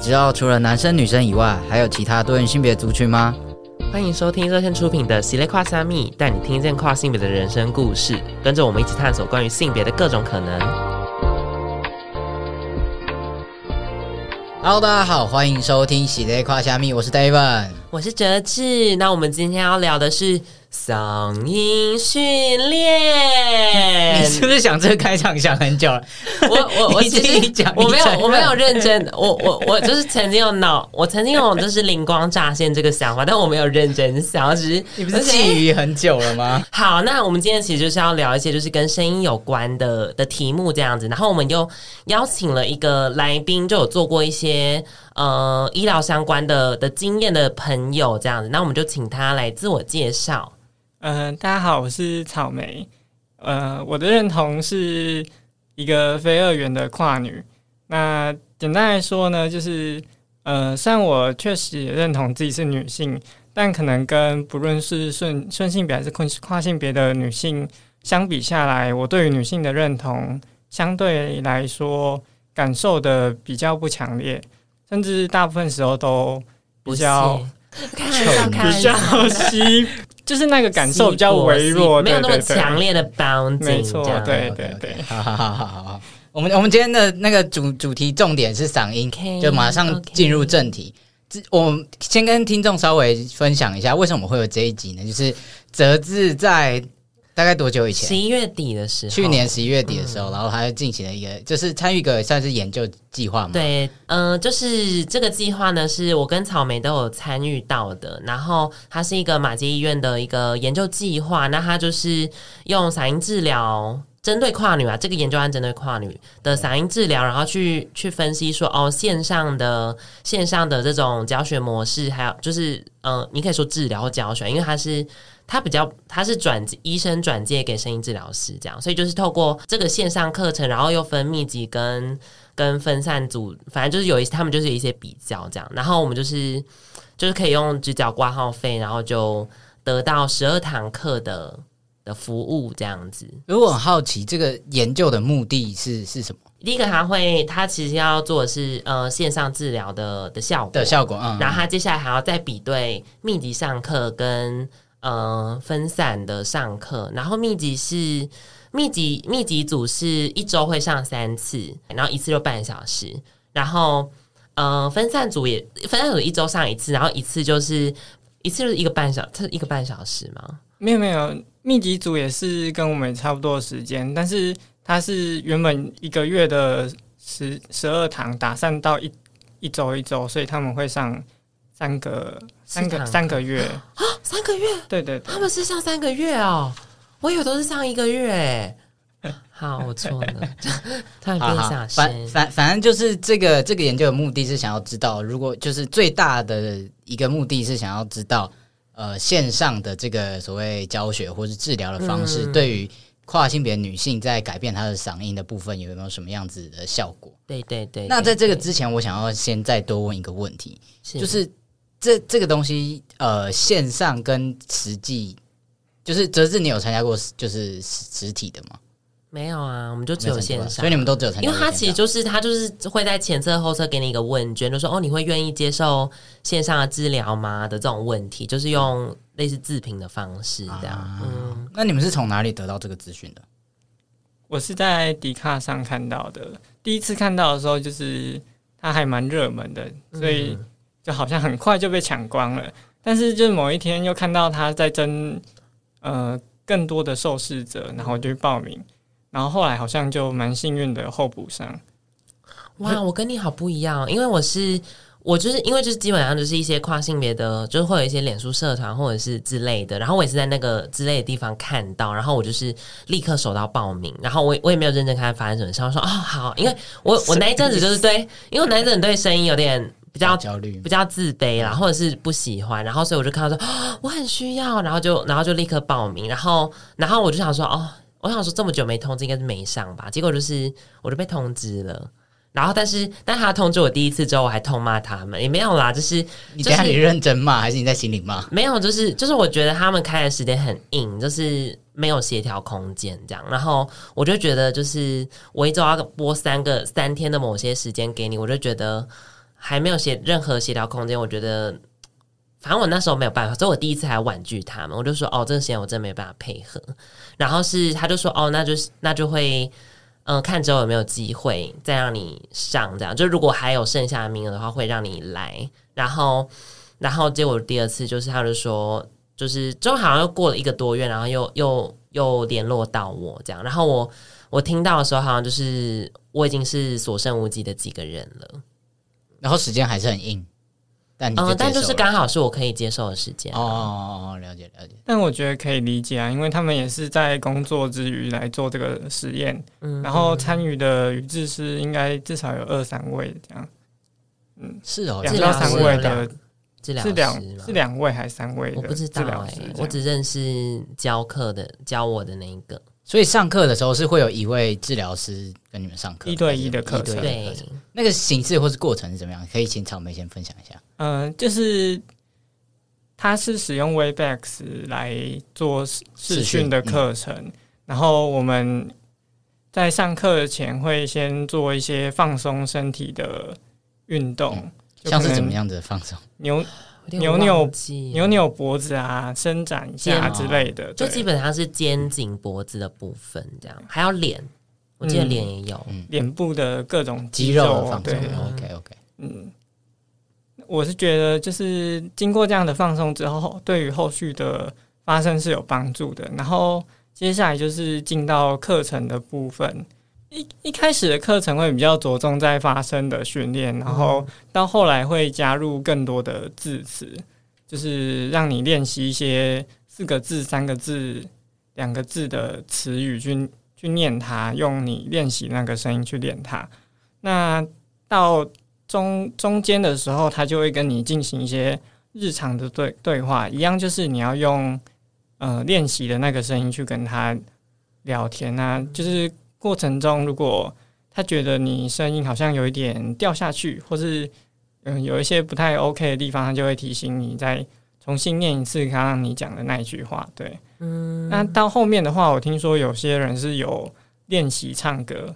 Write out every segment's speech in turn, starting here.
知道除了男生女生以外，还有其他多元性别族群吗？欢迎收听热线出品的《系列跨虾米》，带你听见跨性别的人生故事，跟着我们一起探索关于性别的各种可能。Hello，大家好，欢迎收听《系列跨虾米》，我是 David，我是哲志。那我们今天要聊的是。嗓音训练，你是不是想这个开场想很久了？我我我 其实讲，我没有我没有认真，我我我就是曾经有脑，我曾经有就是灵光乍现这个想法，但我没有认真想，只是你不是觊觎很久了吗？好，那我们今天其实就是要聊一些就是跟声音有关的的题目这样子，然后我们又邀请了一个来宾，就有做过一些呃医疗相关的的经验的朋友这样子，那我们就请他来自我介绍。嗯、呃，大家好，我是草莓。呃，我的认同是一个非二元的跨女。那简单来说呢，就是呃，虽然我确实也认同自己是女性，但可能跟不论是顺顺性别还是跨跨性别的女性相比下来，我对于女性的认同相对来说感受的比较不强烈，甚至大部分时候都比较比较稀。就是那个感受比较微弱，没有那么强烈的 bounding。没错，对对对。好好好好好，我们我们今天的那个主主题重点是嗓音，okay, 就马上进入正题。Okay. 我先跟听众稍微分享一下，为什么会有这一集呢？就是泽志在。大概多久以前？十一月底的时候，去年十一月底的时候，嗯、然后他就进行了一个，就是参与一个算是研究计划嘛。对，嗯、呃，就是这个计划呢，是我跟草莓都有参与到的。然后它是一个马街医院的一个研究计划，那它就是用嗓音治疗，针对跨女啊，这个研究案针对跨女的嗓音治疗，然后去去分析说，哦，线上的线上的这种教学模式，还有就是，嗯、呃，你可以说治疗或教学，因为它是。他比较，他是转医生转介给声音治疗师这样，所以就是透过这个线上课程，然后又分密集跟跟分散组，反正就是有一些他们就是有一些比较这样，然后我们就是就是可以用只缴挂号费，然后就得到十二堂课的的服务这样子。如果很好奇，这个研究的目的是是什么？第一个他会，他其实要做的是呃线上治疗的的效果的效果，嗯，然后他接下来还要再比对密集上课跟。呃，分散的上课，然后密集是密集密集组是一周会上三次，然后一次就半小时，然后呃分散组也分散组一周上一次，然后一次就是一次就是一个半小，它一个半小时吗？没有没有，密集组也是跟我们差不多时间，但是它是原本一个月的十十二堂打散到一一周一周，所以他们会上。三个三个三个月啊，三个月，对对对，他们是上三个月哦，我以为都是上一个月。好，我错了，突然变小声。反反反正就是这个这个研究的目的是想要知道，如果就是最大的一个目的是想要知道，呃，线上的这个所谓教学或是治疗的方式，对于跨性别女性在改变她的嗓音的部分，有没有什么样子的效果？对对对。那在这个之前，我想要先再多问一个问题，就是。这这个东西，呃，线上跟实际，就是哲志，你有参加过就是实体的吗？没有啊，我们就只有线上，所以你们都只有参加。因为他其实就是他就是会在前测后测给你一个问卷，就说哦，你会愿意接受线上的治疗吗的这种问题，就是用类似自评的方式这样。啊、嗯，那你们是从哪里得到这个资讯的？我是在迪卡上看到的，第一次看到的时候就是它还蛮热门的，所以。嗯就好像很快就被抢光了，但是就是某一天又看到他在征呃更多的受试者，然后就去报名，然后后来好像就蛮幸运的候补上。哇，我跟你好不一样，因为我是我就是因为就是基本上就是一些跨性别的，就是会有一些脸书社团或者是之类的，然后我也是在那个之类的地方看到，然后我就是立刻手到报名，然后我我也没有认真看发生什么事，我说哦好，因为我我那一阵子就是对，因为我那一阵子对声音有点。比较焦虑，比较自卑啦，或者是不喜欢，然后所以我就看到说，哦，我很需要，然后就然后就立刻报名，然后然后我就想说，哦，我想说这么久没通知，应该是没上吧？结果就是我就被通知了，然后但是但他通知我第一次之后，我还痛骂他们，也没有啦，就是你在你认真骂，还是你在心里骂？没有，就是就是我觉得他们开的时间很硬，就是没有协调空间这样，然后我就觉得就是我一周要播三个三天的某些时间给你，我就觉得。还没有协任何协调空间，我觉得反正我那时候没有办法，所以我第一次还婉拒他们，我就说哦，这个时间我真没办法配合。然后是他就说哦，那就是那就会嗯、看之后有没有机会再让你上，这样就如果还有剩下的名额的话，会让你来。然后然后结果第二次就是他就说。就是，就好像又过了一个多月，然后又又又联络到我这样，然后我我听到的时候，好像就是我已经是所剩无几的几个人了，然后时间还是很硬，但嗯，但就是刚好是我可以接受的时间。哦哦哦，了解了解。但我觉得可以理解啊，因为他们也是在工作之余来做这个实验，嗯，然后参与的语治师应该至少有二三位这样，嗯，是哦，两到三位的。是两是两位还是三位？我不知道哎、欸，我只认识教课的教我的那一个。所以上课的时候是会有一位治疗师跟你们上课，一对一的课程。对，那个形式或是过程是怎么样？可以请草莓先分享一下。嗯、呃，就是他是使用 Webex 来做视讯的课程，嗯、然后我们在上课前会先做一些放松身体的运动。嗯像是怎么样的放松？扭扭扭扭扭脖子啊，伸展一下之类的，就基本上是肩颈脖子的部分，这样还有脸，我记得脸也有，脸、嗯、部的各种肌肉，肌肉放松。OK OK，嗯，我是觉得就是经过这样的放松之后，对于后续的发生是有帮助的。然后接下来就是进到课程的部分。一一开始的课程会比较着重在发声的训练，然后到后来会加入更多的字词，就是让你练习一些四个字、三个字、两个字的词语去去念它，用你练习那个声音去练它。那到中中间的时候，他就会跟你进行一些日常的对对话，一样就是你要用呃练习的那个声音去跟他聊天啊，就是。过程中，如果他觉得你声音好像有一点掉下去，或是嗯有一些不太 OK 的地方，他就会提醒你再重新念一次刚刚你讲的那一句话。对，嗯。那到后面的话，我听说有些人是有练习唱歌，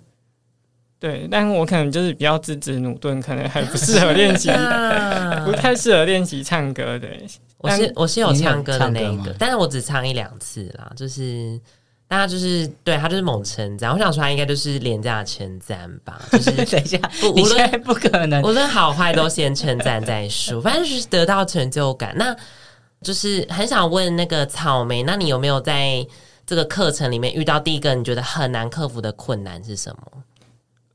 对，但我可能就是比较资质駑钝，可能还不适合练习，不太适合练习唱歌。对，我是我是有唱歌的那一个，但是我只唱一两次啦，就是。他就是对他就是猛称赞，我想说他应该就是廉价称赞吧。就是 等一下，无论不可能，无论好坏都先称赞再说，反正就是得到成就感。那就是很想问那个草莓，那你有没有在这个课程里面遇到第一个你觉得很难克服的困难是什么？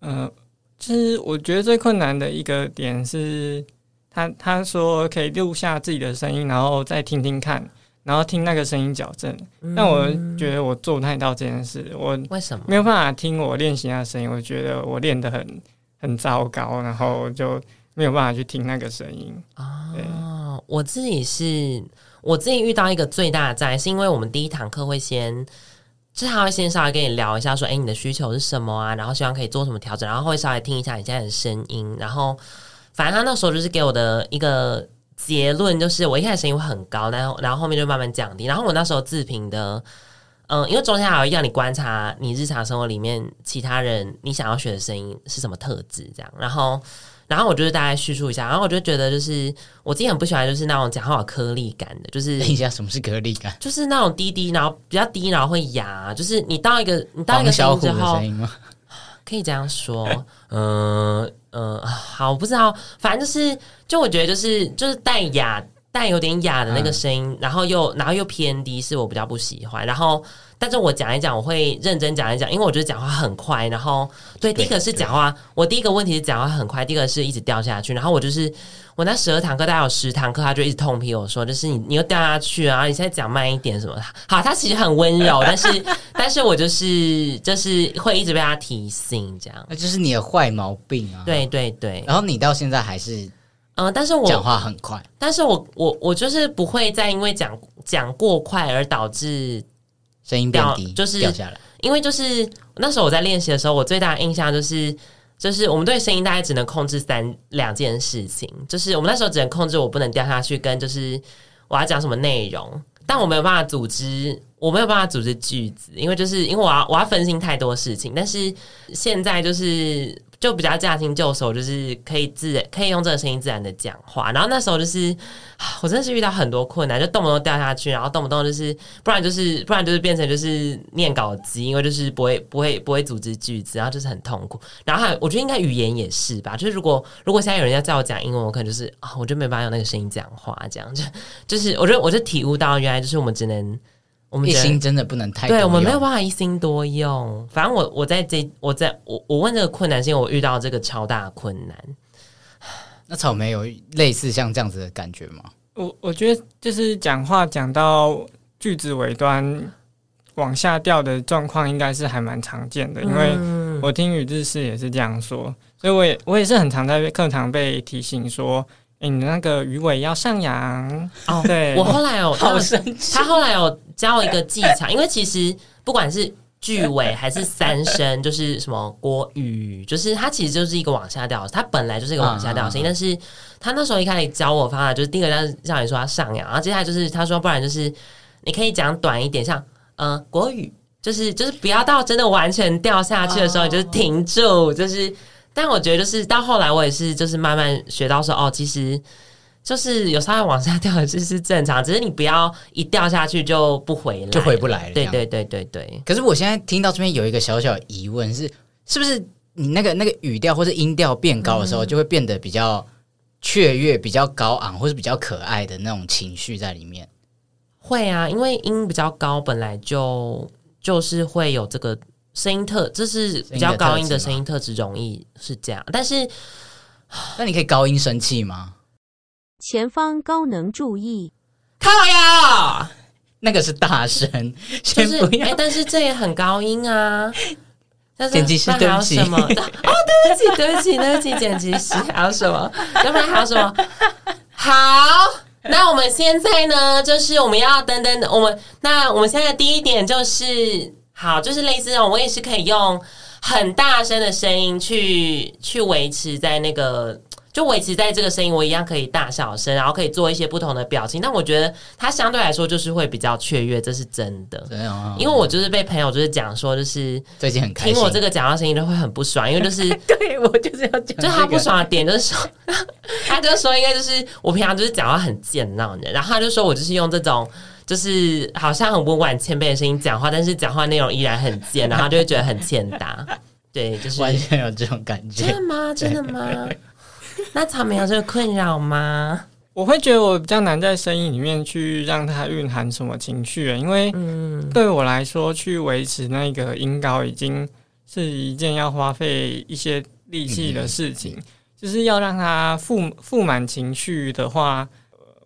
嗯、呃，其实我觉得最困难的一个点是他他说可以录下自己的声音，然后再听听看。然后听那个声音矫正，但我觉得我做不太到这件事。我为什么没有办法听我练习那个声音？我觉得我练得很很糟糕，然后就没有办法去听那个声音。哦，我自己是我自己遇到一个最大的障碍，是因为我们第一堂课会先，就是他会先稍微跟你聊一下，说，哎，你的需求是什么啊？然后希望可以做什么调整，然后会稍微听一下你现在的声音，然后反正他那时候就是给我的一个。结论就是，我一开始声音会很高，然后然后后面就慢慢降低。然后我那时候自评的，嗯，因为中间还有让你观察你日常生活里面其他人你想要学的声音是什么特质，这样。然后，然后我就是大概叙述一下，然后我就觉得就是我自己很不喜欢就是那种讲话有颗粒感的，就是等一下什么是颗粒感？就是那种低低，然后比较低，然后会哑，就是你到一个你到一个声音之后，可以这样说，嗯。嗯，好，我不知道，反正就是，就我觉得就是就是带哑，带有点哑的那个声音，嗯、然后又然后又偏低，是我比较不喜欢。然后，但是我讲一讲，我会认真讲一讲，因为我觉得讲话很快。然后，对，第一个是讲话，我第一个问题是讲话很快，第二个是一直掉下去。然后我就是。我那十二堂课，大概有十堂课，他就一直痛批我说：“就是你，你又掉下去啊！你现在讲慢一点什么的。”好，他其实很温柔，但是，但是我就是就是会一直被他提醒，这样。那就是你的坏毛病啊！对对对。然后你到现在还是，嗯，但是我讲话很快，但是我我我就是不会再因为讲讲过快而导致声音变低，就是掉下来。因为就是那时候我在练习的时候，我最大的印象就是。就是我们对声音大概只能控制三两件事情，就是我们那时候只能控制我不能掉下去，跟就是我要讲什么内容，但我没有办法组织我没有办法组织句子，因为就是因为我要我要分心太多事情。但是现在就是就比较驾轻就熟，就是可以自可以用这个声音自然的讲话。然后那时候就是我真的是遇到很多困难，就动不动掉下去，然后动不动就是不然就是不然就是变成就是念稿机，因为就是不会 不会不会组织句子，然后就是很痛苦。然后还我觉得应该语言也是吧，就是如果如果现在有人要叫我讲英文，我可能就是啊，我就没办法用那个声音讲话，这样就就是我觉得我就体悟到原来就是我们只能。我们一心真的不能太对，我们没有办法一心多用。反正我我在这我在我我问这个困难是因为我遇到这个超大的困难。那草莓有类似像这样子的感觉吗？我我觉得就是讲话讲到句子尾端往下掉的状况，应该是还蛮常见的。因为我听语智师也是这样说，所以我也我也是很常在课堂被提醒说。欸、你那个鱼尾要上扬哦。对，我后来有好生气，他后来有教一个技巧，因为其实不管是句尾还是三声，就是什么国语，就是它其实就是一个往下掉，它本来就是一个往下掉的声音。但是他那时候一开始教我方法，就是第一个让让你说要上扬，然后接下来就是他说，不然就是你可以讲短一点，像嗯、呃、国语，就是就是不要到真的完全掉下去的时候，你就是停住，就是。但我觉得，就是到后来，我也是就是慢慢学到说，哦，其实就是有稍微往下掉的，就是正常，只是你不要一掉下去就不回来，就回不来了。对对对对对。可是我现在听到这边有一个小小疑问是，是不是你那个那个语调或是音调变高的时候，就会变得比较雀跃、比较高昂，或是比较可爱的那种情绪在里面？会啊，因为音比较高，本来就就是会有这个。声音特，这是比较高音的声音特质，容易是这样。但是，那你可以高音生气吗？前方高能注意，靠呀！那个是大声，就是但是这也很高音啊。但是剪辑师，对不起。什么？哦，对不起，对不起，对不起，剪辑师。还有什么？要不然还有什么？好，那我们现在呢，就是我们要等等，我们那我们现在第一点就是。好，就是类似这种，我也是可以用很大声的声音去去维持在那个，就维持在这个声音，我一样可以大小声，然后可以做一些不同的表情。但我觉得它相对来说就是会比较雀跃，这是真的。对啊，因为我就是被朋友就是讲说，就是最近很开心，听我这个讲话声音都会很不爽，因为就是 对我就是要讲、这个，就他不爽的点就是说，他就说应该就是我平常就是讲话很贱那种的，然后他就说我就是用这种。就是好像很温婉谦卑的声音讲话，但是讲话内容依然很贱，然后就会觉得很欠打。对，就是完全有这种感觉。真的吗？真的吗？那草莓有这个困扰吗？我会觉得我比较难在声音里面去让它蕴含什么情绪，因为对我来说，去维持那个音高已经是一件要花费一些力气的事情。就是要让它富富满情绪的话。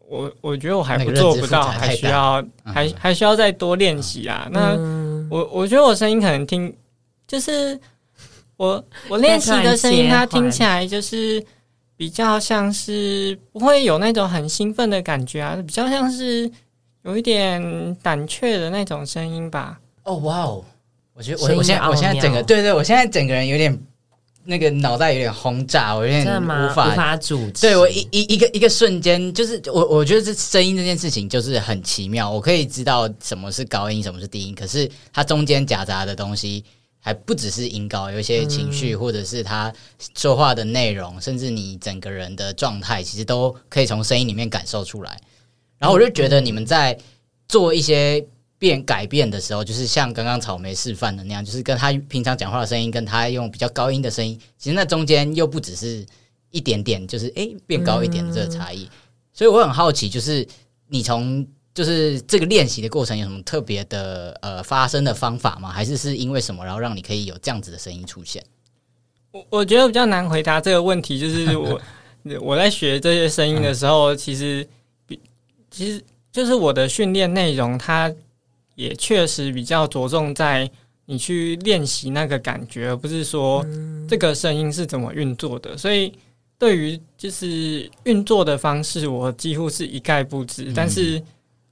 我我觉得我还不做不到，还需要还还需要再多练习啊。那我我觉得我声音可能听，就是我 我练习的声音，它听起来就是比较像是不会有那种很兴奋的感觉啊，比较像是有一点胆怯的那种声音吧。哦，哇哦！我觉得我我现在我现在整个对对，我现在整个人有点。那个脑袋有点轰炸，我有点无法无法主持。对我一一一个一个瞬间，就是我我觉得这声音这件事情就是很奇妙。我可以知道什么是高音，什么是低音，可是它中间夹杂的东西还不只是音高，有一些情绪，或者是他说话的内容，甚至你整个人的状态，其实都可以从声音里面感受出来。然后我就觉得你们在做一些。变改变的时候，就是像刚刚草莓示范的那样，就是跟他平常讲话的声音，跟他用比较高音的声音，其实那中间又不只是一点点，就是诶、欸、变高一点的这个差异。所以我很好奇，就是你从就是这个练习的过程有什么特别的呃发声的方法吗？还是是因为什么，然后让你可以有这样子的声音出现？我我觉得比较难回答这个问题，就是我 我在学这些声音的时候，其实比其实就是我的训练内容，它。也确实比较着重在你去练习那个感觉，而不是说这个声音是怎么运作的。所以对于就是运作的方式，我几乎是一概不知。但是，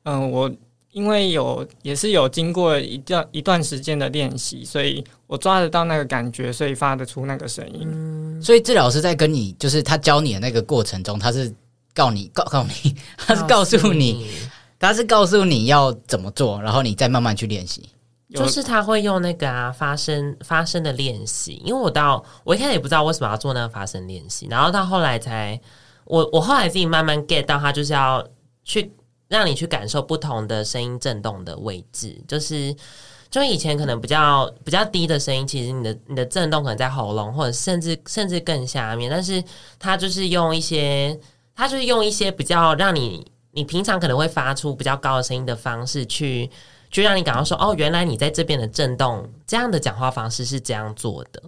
嗯，我因为有也是有经过一段一段时间的练习，所以我抓得到那个感觉，所以发得出那个声音。所以治疗师在跟你就是他教你的那个过程中，他是告你告告你，他是告诉你。他是告诉你要怎么做，然后你再慢慢去练习。就是他会用那个啊发声发声的练习，因为我到我一开始也不知道为什么要做那个发声练习，然后到后来才我我后来自己慢慢 get 到，他就是要去让你去感受不同的声音震动的位置，就是就以前可能比较比较低的声音，其实你的你的震动可能在喉咙或者甚至甚至更下面，但是他就是用一些他就是用一些比较让你你平常可能会发出比较高的声音的方式去。就让你感到说哦，原来你在这边的震动，这样的讲话方式是这样做的，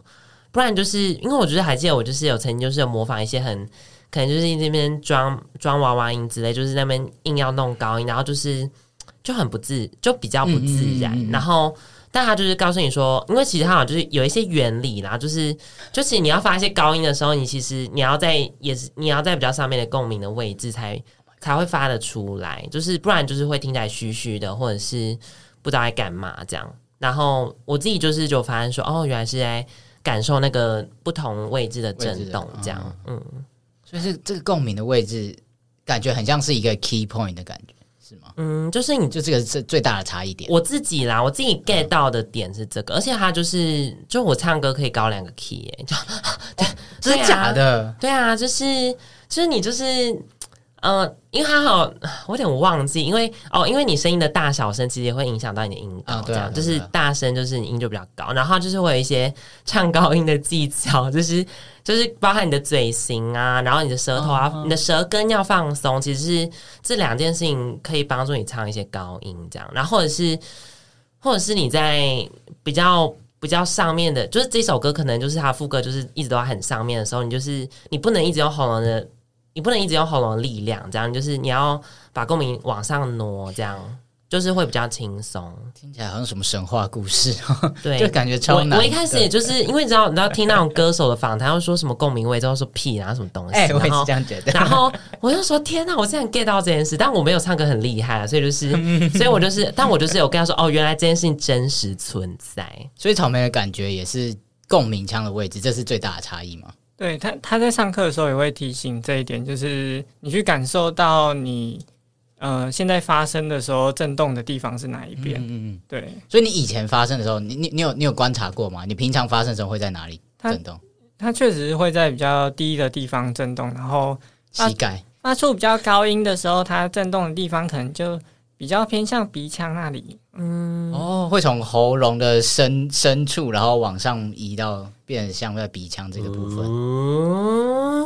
不然就是因为我觉得还记得我就是有曾经就是有模仿一些很可能就是那边装装娃娃音之类，就是那边硬要弄高音，然后就是就很不自，就比较不自然。嗯嗯嗯嗯，然后但他就是告诉你说，因为其实他好像就是有一些原理啦，就是就是你要发一些高音的时候，你其实你要在也是你要在比较上面的共鸣的位置才。才会发得出来，就是不然就是会听起来虚虚的，或者是不知道在干嘛这样。然后我自己就是就发现说，哦，原来是在感受那个不同位置的震动，这样。嗯，所以是这个共鸣的位置，感觉很像是一个 key point 的感觉，是吗？嗯，就是你就这个是最大的差异点。我自己啦，我自己 get 到的点是这个，嗯、而且它就是，就我唱歌可以高两个 key，哎，就 对，真的假的？对啊，就是就是你就是。嗯、呃，因为还好，我有点忘记，因为哦，因为你声音的大小声其实也会影响到你的音高，这样、啊啊、就是大声就是你音就比较高，然后就是会有一些唱高音的技巧，就是就是包含你的嘴型啊，然后你的舌头啊，哦、你的舌根要放松，其实是这两件事情可以帮助你唱一些高音，这样，然后或者是或者是你在比较比较上面的，就是这首歌可能就是它副歌就是一直都在很上面的时候，你就是你不能一直用喉咙的。你不能一直用喉咙的力量，这样就是你要把共鸣往上挪，这样就是会比较轻松。听起来好像什么神话故事，对，就感觉超难。我，我一开始也就是因为你知道，你知道听那种歌手的访谈，要说什么共鸣位，之后说屁，然后什么东西，哎、欸，我也是这样觉得。然后我就说天哪，我现在 get 到这件事，但我没有唱歌很厉害啊，所以就是，所以我就是，但我就是有跟他说，哦，原来这件事情真实存在。所以草莓的感觉也是共鸣腔的位置，这是最大的差异吗？对他，他在上课的时候也会提醒这一点，就是你去感受到你呃现在发声的时候震动的地方是哪一边。嗯嗯，对。所以你以前发生的时候，你你你有你有观察过吗？你平常发生的时候会在哪里震动？它确实是会在比较低的地方震动，然后膝盖发出比较高音的时候，它震动的地方可能就比较偏向鼻腔那里。嗯，哦，会从喉咙的深深处，然后往上移到。变得像在鼻腔这个部分，嗯、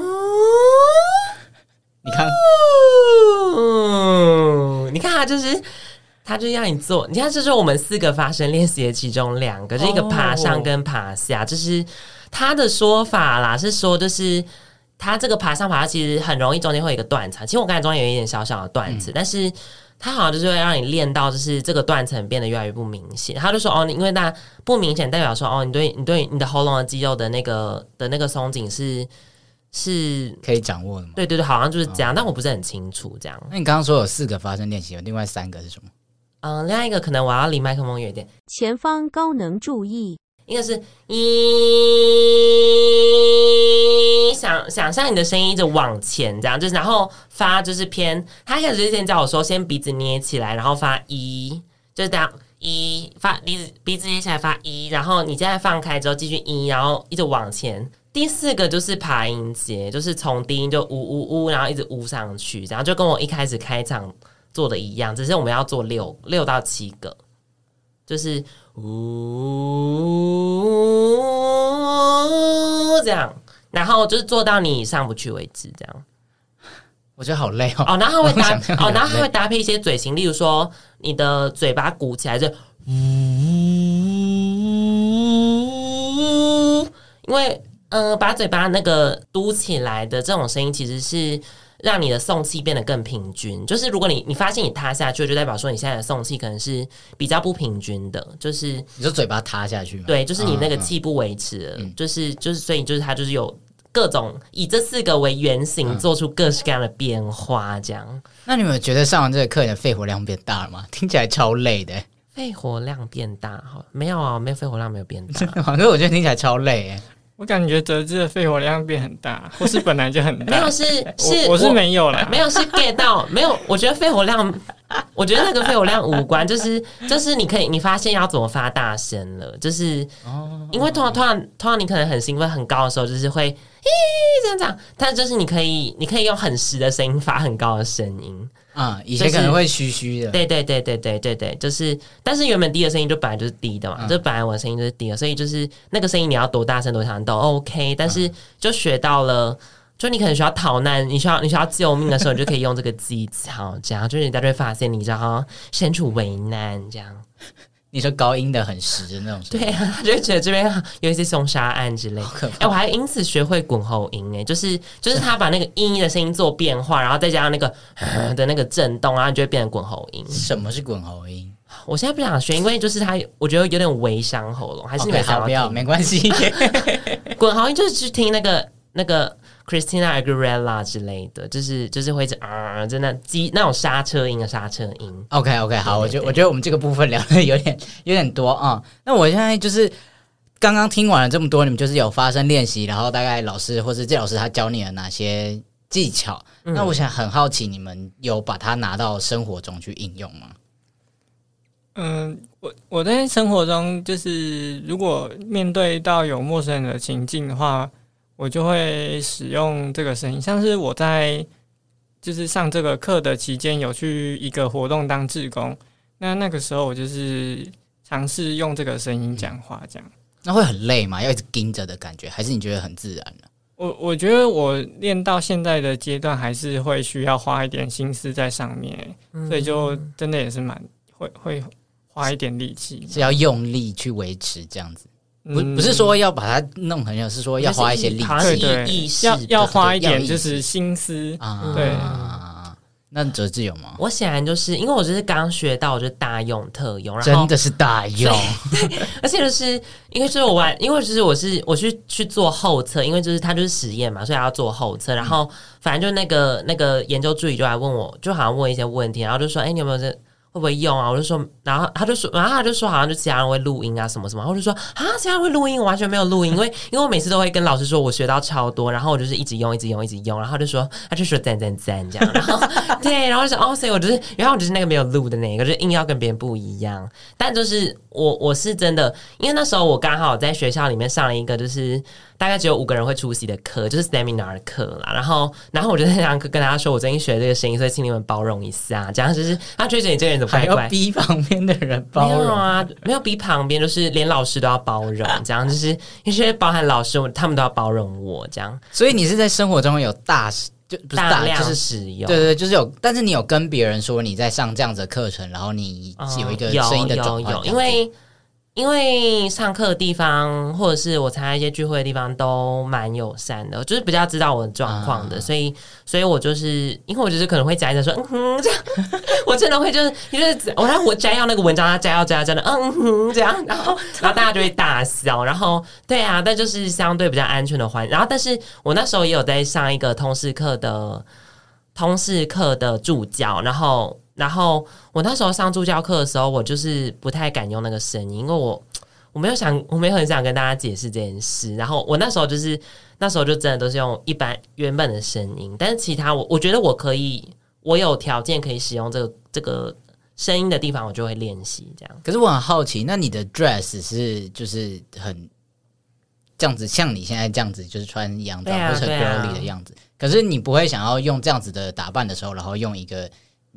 你看，嗯、你看他就是，他就让你做，你看这是我们四个发声练习的其中两个，就是一个爬上跟爬下，就、哦、是他的说法啦，是说就是他这个爬上爬下其实很容易中间会有一个断层，其实我刚才中间有一点小小的断层，嗯、但是。他好像就是会让你练到，就是这个断层变得越来越不明显。他就说：“哦，因为那不明显，代表说哦，你对你对你的喉咙的肌肉的那个的那个松紧是是可以掌握的吗？”对对对，好像就是这样，哦、但我不是很清楚。这样，那你刚刚说有四个发声练习，有另外三个是什么？嗯，另外一个可能我要离麦克风远一点。前方高能注意。一个是一想想象你的声音一直往前，这样就是然后发就是偏。他一开始之前叫我说先鼻子捏起来，然后发一，就是这样一发鼻子鼻子捏起来发一，然后你现在放开之后继续一，然后一直往前。第四个就是爬音阶，就是从低音就呜呜呜，然后一直呜上去，然后就跟我一开始开场做的一样，只是我们要做六六到七个，就是。呜，这样，然后就是做到你上不去为止，这样。我觉得好累哦。哦，然后会搭哦，然后还会搭配一些嘴型，例如说你的嘴巴鼓起来就呜，因为呃，把嘴巴那个嘟起来的这种声音，其实是。让你的送气变得更平均，就是如果你你发现你塌下去，就代表说你现在的送气可能是比较不平均的，就是你说嘴巴塌下去吗？对，就是你那个气不维持了，嗯、就是就是所以就是它就是有各种以这四个为原型做出各式各样的变化，这样。嗯、那你们觉得上完这个课，你的肺活量变大了吗？听起来超累的。肺活量变大？哈，没有啊，没有肺活量没有变大，反正我觉得听起来超累诶。我感觉德志的肺活量变很大，或是本来就很大。没有是是我，我是没有啦，没有是 get 到没有。我觉得肺活量我觉得那个肺活量无关，就是就是你可以你发现要怎么发大声了，就是因为通常通常通常你可能很兴奋很高的时候，就是会咦这样讲，但就是你可以你可以用很实的声音发很高的声音啊、嗯，以前可能会虚虚的，对对对对对对对，就是但是原本低的声音就本来就是低的嘛，嗯、就本来我的声音就是低的，所以就是那个声音你要多大声多强都 OK，但是就学到了。就你可能需要逃难，你需要你需要救命的时候，你就可以用这个技巧，这样就是人家就会发现你知道身处危难这样。你说高音的很实的那种，对啊，他就会觉得这边有一些凶杀案之类。哎、欸，我还因此学会滚喉音哎，就是就是他把那个音的声音做变化，然后再加上那个的那个震动，然后就会变成滚喉音。什么是滚喉音？我现在不想学，因为就是他，我觉得有点微伤喉咙，还是你不要，没关系。滚喉音就是去听那个那个。Christina Aguilera 之类的，就是就是会啊，真的机那种刹车音的刹车音。OK OK，好，我觉我觉得我们这个部分聊的有点 有点多啊、嗯。那我现在就是刚刚听完了这么多，你们就是有发生练习，然后大概老师或是这老师他教你了哪些技巧？嗯、那我想很好奇，你们有把它拿到生活中去应用吗？嗯，我我在生活中就是如果面对到有陌生人的情境的话。我就会使用这个声音，像是我在就是上这个课的期间，有去一个活动当志工，那那个时候我就是尝试用这个声音讲话，这样。那会很累吗？要一直盯着的感觉，还是你觉得很自然呢？我我觉得我练到现在的阶段，还是会需要花一点心思在上面，所以就真的也是蛮会会花一点力气，是要用力去维持这样子。不不是说要把它弄很有，是说要花一些力气，要要花一点就是心思啊。对，那哲志有吗？我显然就是因为我就是刚学到，我就大用特用，然后真的是大用。对，而且就是因为就是我玩，因为就是我是我去去做后测，因为就是他就是实验嘛，所以要做后测。然后反正就那个那个研究助理就来问我，就好像问一些问题，然后就说：“哎，你有没有这？”会不会用啊？我就说，然后他就说，然后他就说，好像就其他人会录音啊，什么什么。我就说啊，其他人会录音，我完全没有录音，因为 因为我每次都会跟老师说我学到超多，然后我就是一直用，一直用，一直用。然后就说，他就说赞赞赞这样。然后 对，然后就说哦，所以我就是，然后我就是那个没有录的那个，就硬要跟别人不一样。但就是我我是真的，因为那时候我刚好在学校里面上了一个就是。大概只有五个人会出席的课，就是 seminar 的课啦。然后，然后我就在那跟大家说，我最近学这个声音，所以请你们包容一下。这样就是他觉得你这个人怎么怪怪，还要逼旁边的人包容？没有啊，没有逼旁边，就是连老师都要包容。这样就是因为包含老师，他们都要包容我。这样，所以你是在生活中有大就不是大，大量就是使用，对对，就是有。但是你有跟别人说你在上这样子的课程，然后你有一个声音的转换，哦，因为。因为上课的地方，或者是我参加一些聚会的地方，都蛮友善的，就是比较知道我的状况的，啊、所以，所以我就是，因为我就是可能会摘着说，嗯哼，这样，我真的会就是，因为我让我摘要那个文章，他摘要摘要真的，嗯哼，这样，然后，然后大家就会大笑，然后，对啊，但就是相对比较安全的环，然后，但是我那时候也有在上一个通识课的通识课的助教，然后。然后我那时候上助教课的时候，我就是不太敢用那个声音，因为我 我没有想，我没有很想跟大家解释这件事。然后我那时候就是那时候就真的都是用一般原本的声音，但是其他我我觉得我可以，我有条件可以使用这个这个声音的地方，我就会练习这样。可是我很好奇，那你的 dress 是就是很这样子，像你现在这样子，就是穿洋装或者很 girly 的样子。可是你不会想要用这样子的打扮的时候，然后用一个。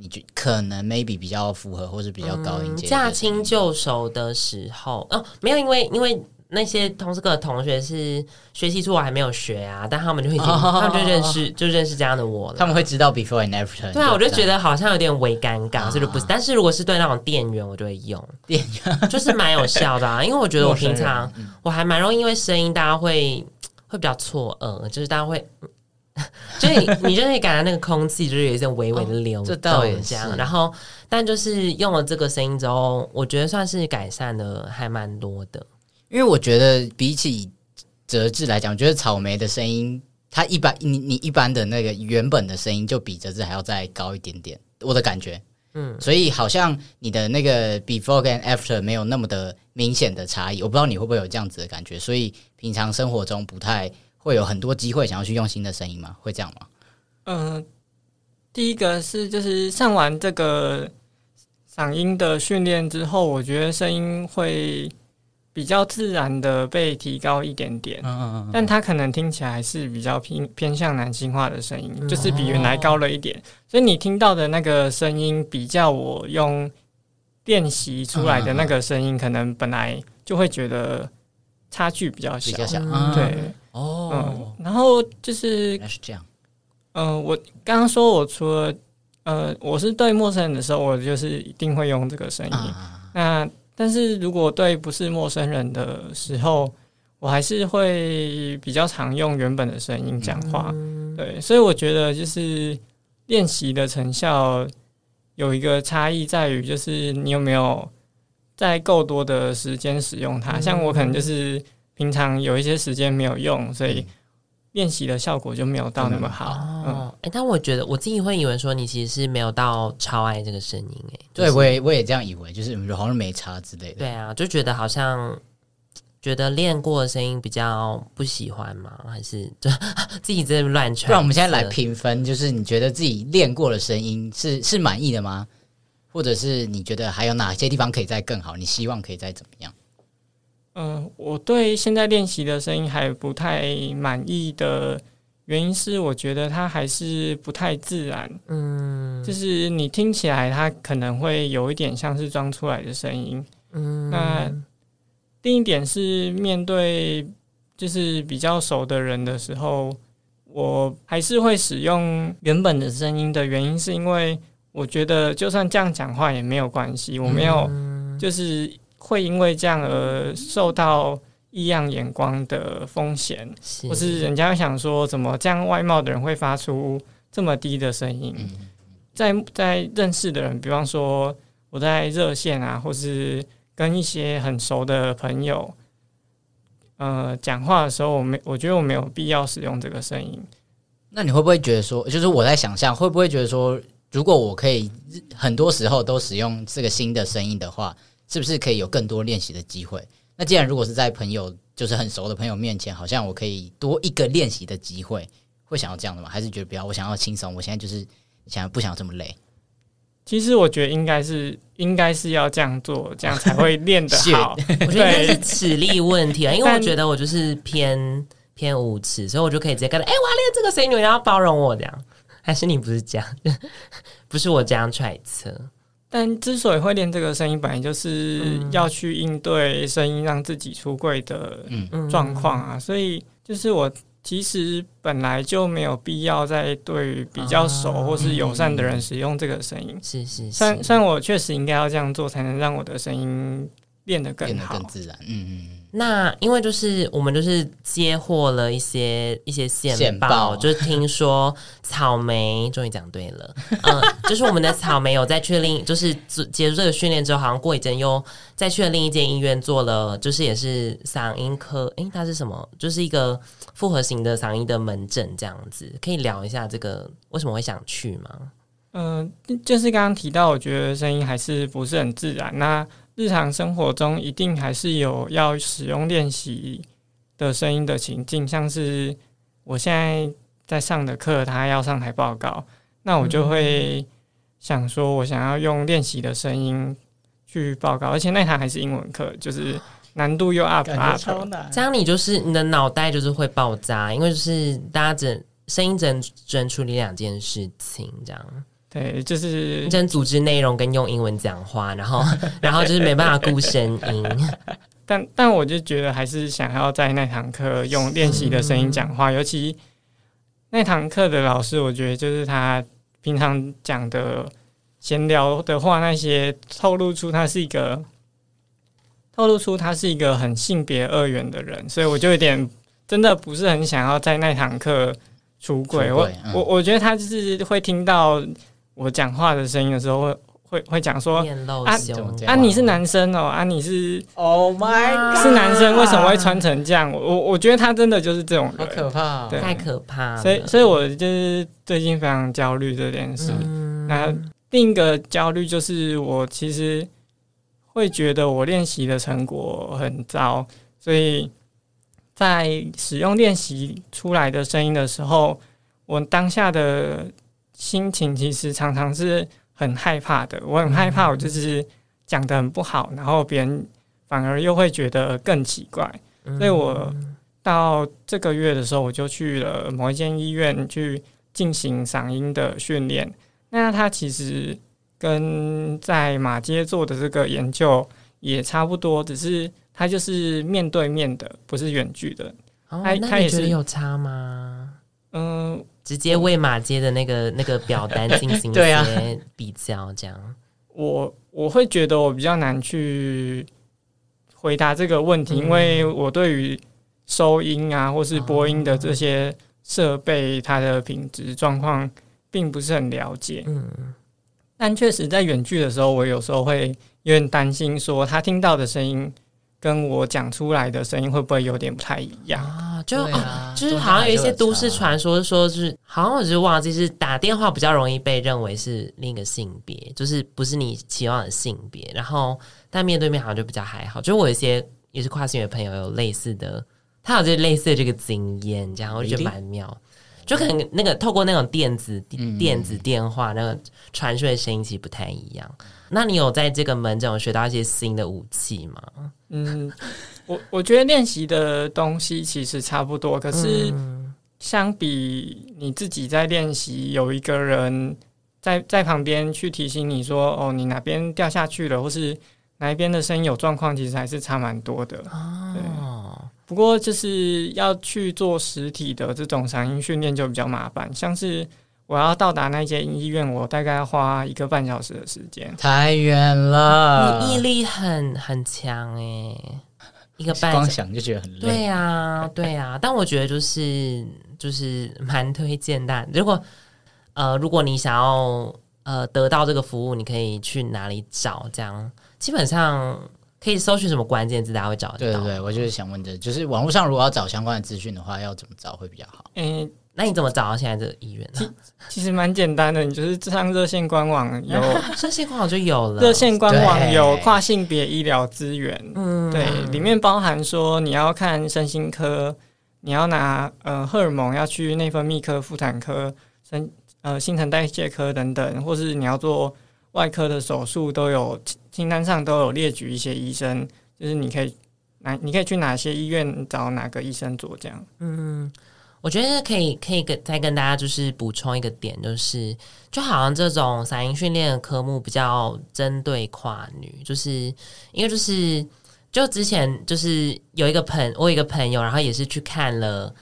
你就可能 maybe 比较符合，或是比较高音阶。驾轻就熟的时候，哦，没有，因为因为那些通识课的同学是学习出我还没有学啊，但他们就会，他们就认识，就认识这样的我了。他们会知道 before and after。对啊，我就觉得好像有点微尴尬，所以就不是。但是如果是对那种店员，我就会用店员，就是蛮有效的啊。因为我觉得我平常我还蛮容易因为声音，大家会会比较错愕，就是大家会。所以你就可以感觉那个空气就是有一种微微的流动，这样。然后，但就是用了这个声音之后，我觉得算是改善的还蛮多的。因为我觉得比起折志来讲，我觉得草莓的声音，它一般你你一般的那个原本的声音就比折志还要再高一点点，我的感觉。嗯，所以好像你的那个 before 跟 after 没有那么的明显的差异，我不知道你会不会有这样子的感觉。所以平常生活中不太。会有很多机会想要去用新的声音吗？会这样吗？嗯、呃，第一个是就是上完这个嗓音的训练之后，我觉得声音会比较自然的被提高一点点。嗯嗯嗯。但它可能听起来是比较偏偏向男性化的声音，嗯、就是比原来高了一点。哦、所以你听到的那个声音，比较我用练习出来的那个声音，可能本来就会觉得差距比较小。比较小。嗯、对。哦。嗯。然后就是。是这样。嗯、呃，我刚刚说，我除了呃，我是对陌生人的时候，我就是一定会用这个声音。啊、那但是如果对不是陌生人的时候，我还是会比较常用原本的声音讲话。嗯、对，所以我觉得就是练习的成效有一个差异在于，就是你有没有在够多的时间使用它。嗯、像我可能就是平常有一些时间没有用，所以。练习的效果就没有到那么好。嗯，哎、哦欸，但我觉得我自己会以为说你其实是没有到超爱这个声音，哎，对，我也我也这样以为，就是好像没差之类的。对啊，就觉得好像觉得练过的声音比较不喜欢吗？还是就 自己在乱传？那我们现在来评分，就是你觉得自己练过的声音是是满意的吗？或者是你觉得还有哪些地方可以再更好？你希望可以再怎么样？嗯、呃，我对现在练习的声音还不太满意的原因是，我觉得它还是不太自然。嗯，就是你听起来，它可能会有一点像是装出来的声音。嗯，那另一点是面对就是比较熟的人的时候，我还是会使用原本的声音的原因，是因为我觉得就算这样讲话也没有关系，我没有就是。会因为这样而受到异样眼光的风险，是或是人家想说，怎么这样外貌的人会发出这么低的声音？嗯、在在认识的人，比方说我在热线啊，或是跟一些很熟的朋友，呃，讲话的时候，我没，我觉得我没有必要使用这个声音。那你会不会觉得说，就是我在想象，会不会觉得说，如果我可以很多时候都使用这个新的声音的话？是不是可以有更多练习的机会？那既然如果是在朋友，就是很熟的朋友面前，好像我可以多一个练习的机会，会想要这样的吗？还是觉得不要？我想要轻松，我现在就是想要不想要这么累？其实我觉得应该是应该是要这样做，这样才会练得 好。我觉得是体力问题啊，因为我觉得我就是偏偏无耻，所以我就可以直接跟他：“哎、欸，我要练这个声音，你要包容我这样。”还是你不是这样？不是我这样揣测。但之所以会练这个声音，本来就是要去应对声音让自己出柜的状况啊，所以就是我其实本来就没有必要再对比较熟或是友善的人使用这个声音。是是是，虽然我确实应该要这样做，才能让我的声音练得更好、更自然。嗯嗯。那因为就是我们就是接获了一些一些线报，就是听说草莓终于讲对了，嗯，就是我们的草莓有在去另，就是结束这个训练之后，好像过一阵又再去了另一间医院做了，就是也是嗓音科，诶、欸，它是什么？就是一个复合型的嗓音的门诊这样子，可以聊一下这个为什么会想去吗？嗯、呃，就是刚刚提到，我觉得声音还是不是很自然，那。日常生活中一定还是有要使用练习的声音的情境，像是我现在在上的课，他要上台报告，那我就会想说，我想要用练习的声音去报告，而且那堂还是英文课，就是难度又 up up。这样你就是你的脑袋就是会爆炸，因为就是大家只声音只能只能处理两件事情，这样。对，就是真组织内容跟用英文讲话，然后 然后就是没办法顾声音。但但我就觉得还是想要在那堂课用练习的声音讲话，尤其那堂课的老师，我觉得就是他平常讲的闲聊的话，那些透露出他是一个透露出他是一个很性别二元的人，所以我就有点真的不是很想要在那堂课出轨。我、嗯、我我觉得他就是会听到。我讲话的声音的时候会，会会会讲说啊啊，你是男生哦，啊你是 Oh my God 是男生，为什么会穿成这样？我我觉得他真的就是这种人，好可怕，对，太可怕。所以所以我就是最近非常焦虑这件事。嗯、那另一个焦虑就是我其实会觉得我练习的成果很糟，所以在使用练习出来的声音的时候，我当下的。心情其实常常是很害怕的。我很害怕，我就是讲的很不好，然后别人反而又会觉得更奇怪。所以我到这个月的时候，我就去了某一间医院去进行嗓音的训练。那他其实跟在马街做的这个研究也差不多，只是他就是面对面的，不是远距的。哦，那你觉得有差吗？嗯，直接为马街的那个 那个表单进行一些比较，这样。我我会觉得我比较难去回答这个问题，嗯、因为我对于收音啊或是播音的这些设备，它的品质状况并不是很了解。嗯，但确实在远距的时候，我有时候会有点担心，说他听到的声音。跟我讲出来的声音会不会有点不太一样啊？就啊，就是好像有一些都市传说，说是好像我就忘记是打电话比较容易被认为是另一个性别，就是不是你期望的性别。然后但面对面好像就比较还好。就我有一些也是跨性别朋友有类似的，他有这类似的这个经验，这样我觉得蛮妙。就可能那个透过那种电子电子电话那个传出的声音其实不太一样。那你有在这个门诊有学到一些新的武器吗？嗯，我我觉得练习的东西其实差不多，可是相比你自己在练习，有一个人在在旁边去提醒你说：“哦，你哪边掉下去了，或是哪一边的声音有状况，其实还是差蛮多的。”哦，不过就是要去做实体的这种嗓音训练就比较麻烦，像是。我要到达那间医院，我大概要花一个半小时的时间，太远了。你毅力很很强诶，一个半小时光想就觉得很累。对呀，对呀。但我觉得就是就是蛮推荐的。如果呃，如果你想要呃得到这个服务，你可以去哪里找？这样基本上可以搜寻什么关键字，大家会找得到。对对对，我就是想问的，就是网络上如果要找相关的资讯的话，要怎么找会比较好？嗯。那你怎么找到现在这个医院呢？其实蛮简单的，你就是上热线官网有热线官网就有了。热线官网有跨性别医疗资源，嗯，对，里面包含说你要看身心科，你要拿呃荷尔蒙要去内分泌科、妇产科、生呃新陈代谢科等等，或是你要做外科的手术，都有清单上都有列举一些医生，就是你可以哪你可以去哪些医院找哪个医生做这样，嗯。我觉得可以，可以跟再跟大家就是补充一个点，就是就好像这种嗓音训练的科目比较针对跨女，就是因为就是就之前就是有一个朋，我有一个朋友，然后也是去看了。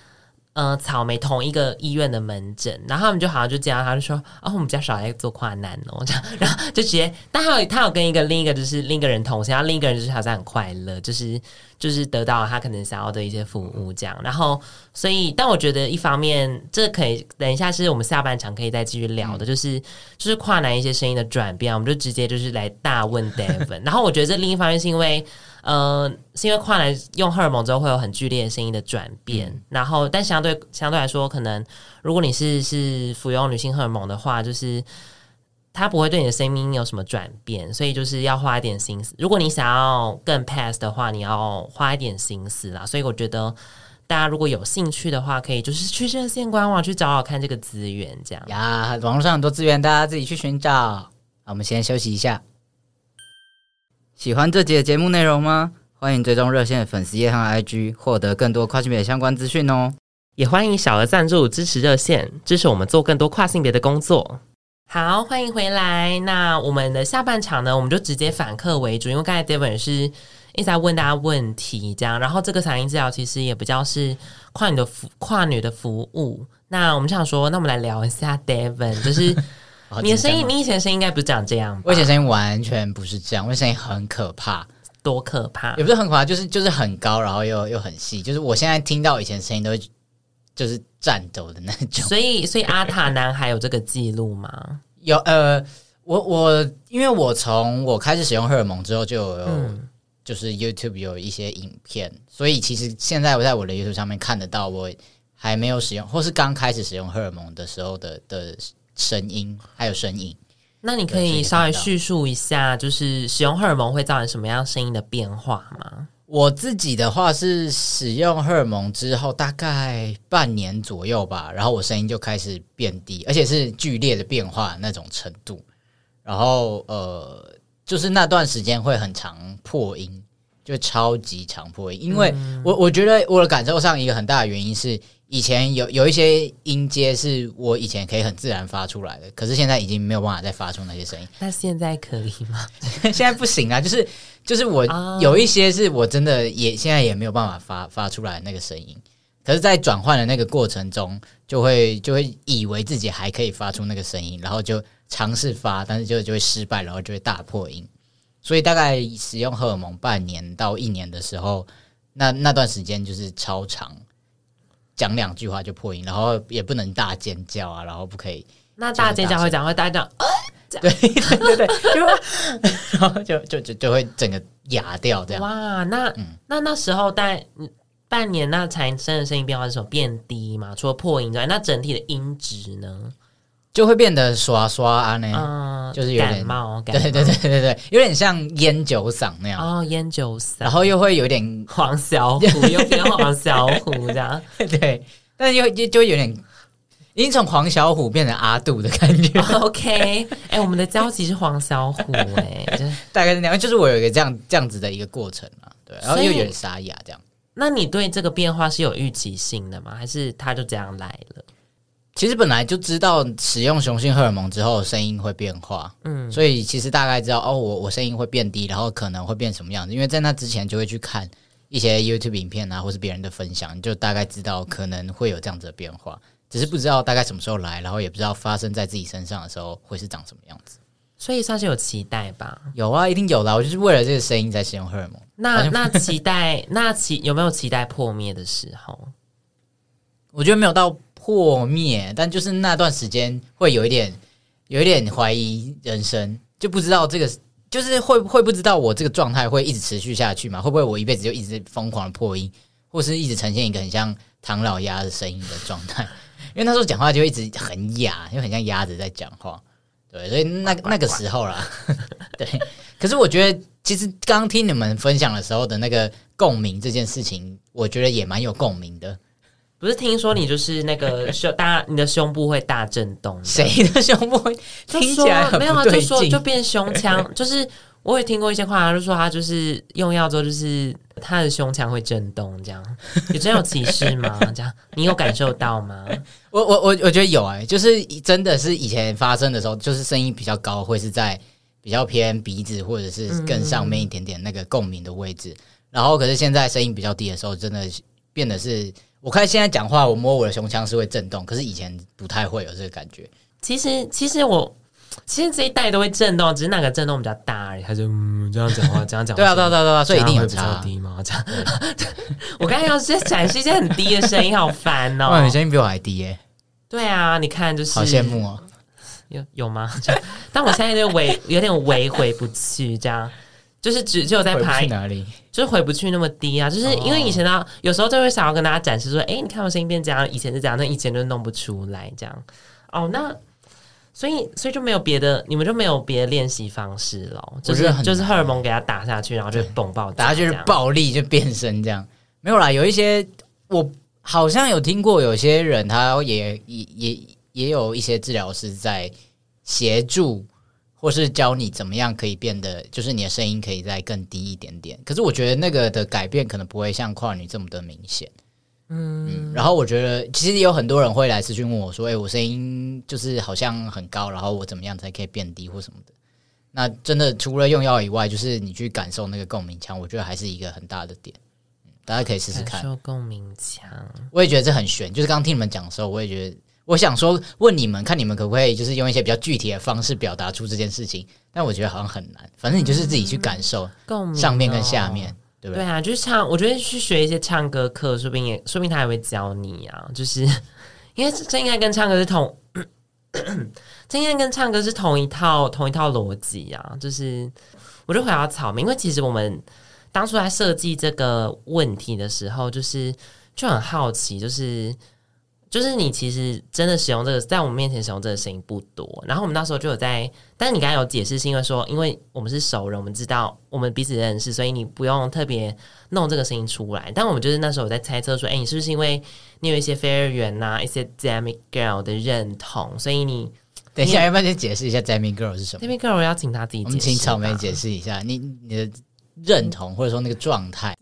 呃，草莓同一个医院的门诊，然后他们就好像就这样，他就说：“哦，我们比较少在做跨男哦。”这样，然后就直接，但他有他有跟一个另一个就是另一个人同行，然后另一个人就是好像很快乐，就是就是得到了他可能想要的一些服务这样。然后，所以，但我觉得一方面，这可以等一下是我们下半场可以再继续聊的，就是就是跨男一些声音的转变，我们就直接就是来大问 David，。然后，我觉得这另一方面是因为。呃，是因为跨男用荷尔蒙之后会有很剧烈的声音的转变，嗯、然后但相对相对来说，可能如果你是是服用女性荷尔蒙的话，就是它不会对你的声音有什么转变，所以就是要花一点心思。如果你想要更 pass 的话，你要花一点心思啦。所以我觉得大家如果有兴趣的话，可以就是去热线官网去找找看这个资源，这样呀，网络上很多资源，大家自己去寻找。好，我们先休息一下。喜欢这集的节目内容吗？欢迎追踪热线的粉丝页和 IG，获得更多跨性别相关资讯哦。也欢迎小额赞助支持热线，支持我们做更多跨性别的工作。好，欢迎回来。那我们的下半场呢，我们就直接反客为主，因为刚才 David 是一直在问大家问题，这样。然后这个嗓音治疗其实也比较是跨女的服跨女的服务。那我们想说，那我们来聊一下 David，就是。你的声音，你以前声音应该不是长这样吧？我以前声音完全不是这样，我声音很可怕，多可怕？也不是很可怕，就是就是很高，然后又又很细，就是我现在听到以前声音都会就是颤抖的那种。所以，所以阿塔男孩有这个记录吗？有，呃，我我因为我从我开始使用荷尔蒙之后，就有、嗯、就是 YouTube 有一些影片，所以其实现在我在我的 YouTube 上面看得到我还没有使用或是刚开始使用荷尔蒙的时候的的。声音还有声音，那你可以稍微叙述一下，就是使用荷尔蒙会造成什么样声音的变化吗？我自己的话是使用荷尔蒙之后大概半年左右吧，然后我声音就开始变低，而且是剧烈的变化那种程度。然后呃，就是那段时间会很常破音，就超级常破音。因为我我觉得我的感受上一个很大的原因是，以前有有一些音阶是我以前可以很自然发出来的，可是现在已经没有办法再发出那些声音。那现在可以吗？现在不行啊！就是就是我有一些是我真的也现在也没有办法发发出来那个声音。可是，在转换的那个过程中，就会就会以为自己还可以发出那个声音，然后就尝试发，但是就就会失败，然后就会大破音。所以，大概使用荷尔蒙半年到一年的时候，那那段时间就是超长，讲两句话就破音，然后也不能大尖叫啊，然后不可以。那大尖叫会讲会大叫，对对对对，就然后就就就就会整个哑掉这样。哇，那、嗯、那那时候大半年那产生的声音变化是什么？变低嘛？除了破音之外，那整体的音质呢？就会变得刷刷啊那样，嗯、就是有点感冒，感冒，对对对对对，有点像烟酒嗓那样哦，烟酒嗓，然后又会有点黄小虎，又变黄小虎这样，对，但是又就就有点已经从黄小虎变成阿杜的感觉。OK，哎、欸，我们的交集是黄小虎、欸，哎，大概是那样，就是我有一个这样这样子的一个过程啊，对，然后又有点沙哑这样。那你对这个变化是有预期性的吗？还是他就这样来了？其实本来就知道使用雄性荷尔蒙之后声音会变化，嗯，所以其实大概知道哦，我我声音会变低，然后可能会变什么样子。因为在那之前就会去看一些 YouTube 影片啊，或是别人的分享，就大概知道可能会有这样子的变化，只是不知道大概什么时候来，然后也不知道发生在自己身上的时候会是长什么样子。所以算是有期待吧？有啊，一定有啦。我就是为了这个声音在使用荷尔蒙。那 那期待，那期有没有期待破灭的时候？我觉得没有到破灭，但就是那段时间会有一点，有一点怀疑人生，就不知道这个就是会会不知道我这个状态会一直持续下去嘛？会不会我一辈子就一直疯狂的破音，或是一直呈现一个很像唐老鸭的声音的状态？因为那时候讲话就一直很哑，就很像鸭子在讲话。对，所以那那个时候啦，对。可是我觉得，其实刚听你们分享的时候的那个共鸣这件事情，我觉得也蛮有共鸣的。不是听说你就是那个 胸大，你的胸部会大震动？谁的胸部会听起来？没有啊，就说就变胸腔，就是我也听过一些话，就说他就是用药之后，就是他的胸腔会震动，这样 有真有歧视吗？这样你有感受到吗？我我我我觉得有哎、欸，就是真的是以前发生的时候，就是声音比较高，会是在比较偏鼻子或者是更上面一点点那个共鸣的位置。嗯、然后可是现在声音比较低的时候，真的变得是，我看现在讲话，我摸我的胸腔是会震动，可是以前不太会有这个感觉。其实其实我其实这一代都会震动，只是那个震动比较大而已。他就嗯这样讲话，这样讲话，对啊对啊对啊，所以一定有差低吗？这样，我刚才要是展示一些很低的声音，好烦哦、喔。你声音比我还低耶、欸。对啊，你看就是好羡慕哦。有有吗？但我现在就微有点微回不去，这样就是只只有在爬哪里，就是回不去那么低啊。就是因为以前呢，有时候就会想要跟大家展示说，哎、欸，你看我声音变这样，以前是这样，那以前就弄不出来这样。哦，那所以所以就没有别的，你们就没有别的练习方式了，就是就是荷尔蒙给它打下去，然后就蹦爆，打下去就是暴力就变身这样。没有啦，有一些我。好像有听过，有些人他也也也也有一些治疗师在协助，或是教你怎么样可以变得，就是你的声音可以再更低一点点。可是我觉得那个的改变可能不会像跨女这么的明显。嗯，嗯，然后我觉得其实有很多人会来咨询问我说：“哎，我声音就是好像很高，然后我怎么样才可以变低或什么的？”那真的除了用药以外，就是你去感受那个共鸣腔，我觉得还是一个很大的点。大家可以试试看，受共鸣腔，我也觉得这很悬。就是刚刚听你们讲的时候，我也觉得，我想说问你们，看你们可不可以，就是用一些比较具体的方式表达出这件事情。但我觉得好像很难。反正你就是自己去感受，上面跟下面，对不对？对啊，就是唱。我觉得去学一些唱歌课，说不定也，说不定他也会教你啊。就是 因为这应该跟唱歌是同，这应该跟唱歌是同一套同一套逻辑啊。就是我就回到草莓，因为其实我们。当初在设计这个问题的时候，就是就很好奇，就是就是你其实真的使用这个，在我们面前使用这个声音不多。然后我们那时候就有在，但是你刚才有解释，是因为说，因为我们是熟人，我们知道我们彼此认识，所以你不用特别弄这个声音出来。但我们就是那时候有在猜测说，哎，你是不是因为你有一些非二元呐，一些 Demic Girl 的认同，所以你等一下，要不要先解释一下 Demi Girl 是什么？Demi Girl 我要请他自己解释。我们请草莓解释一下，你你的认同或者说那个状态，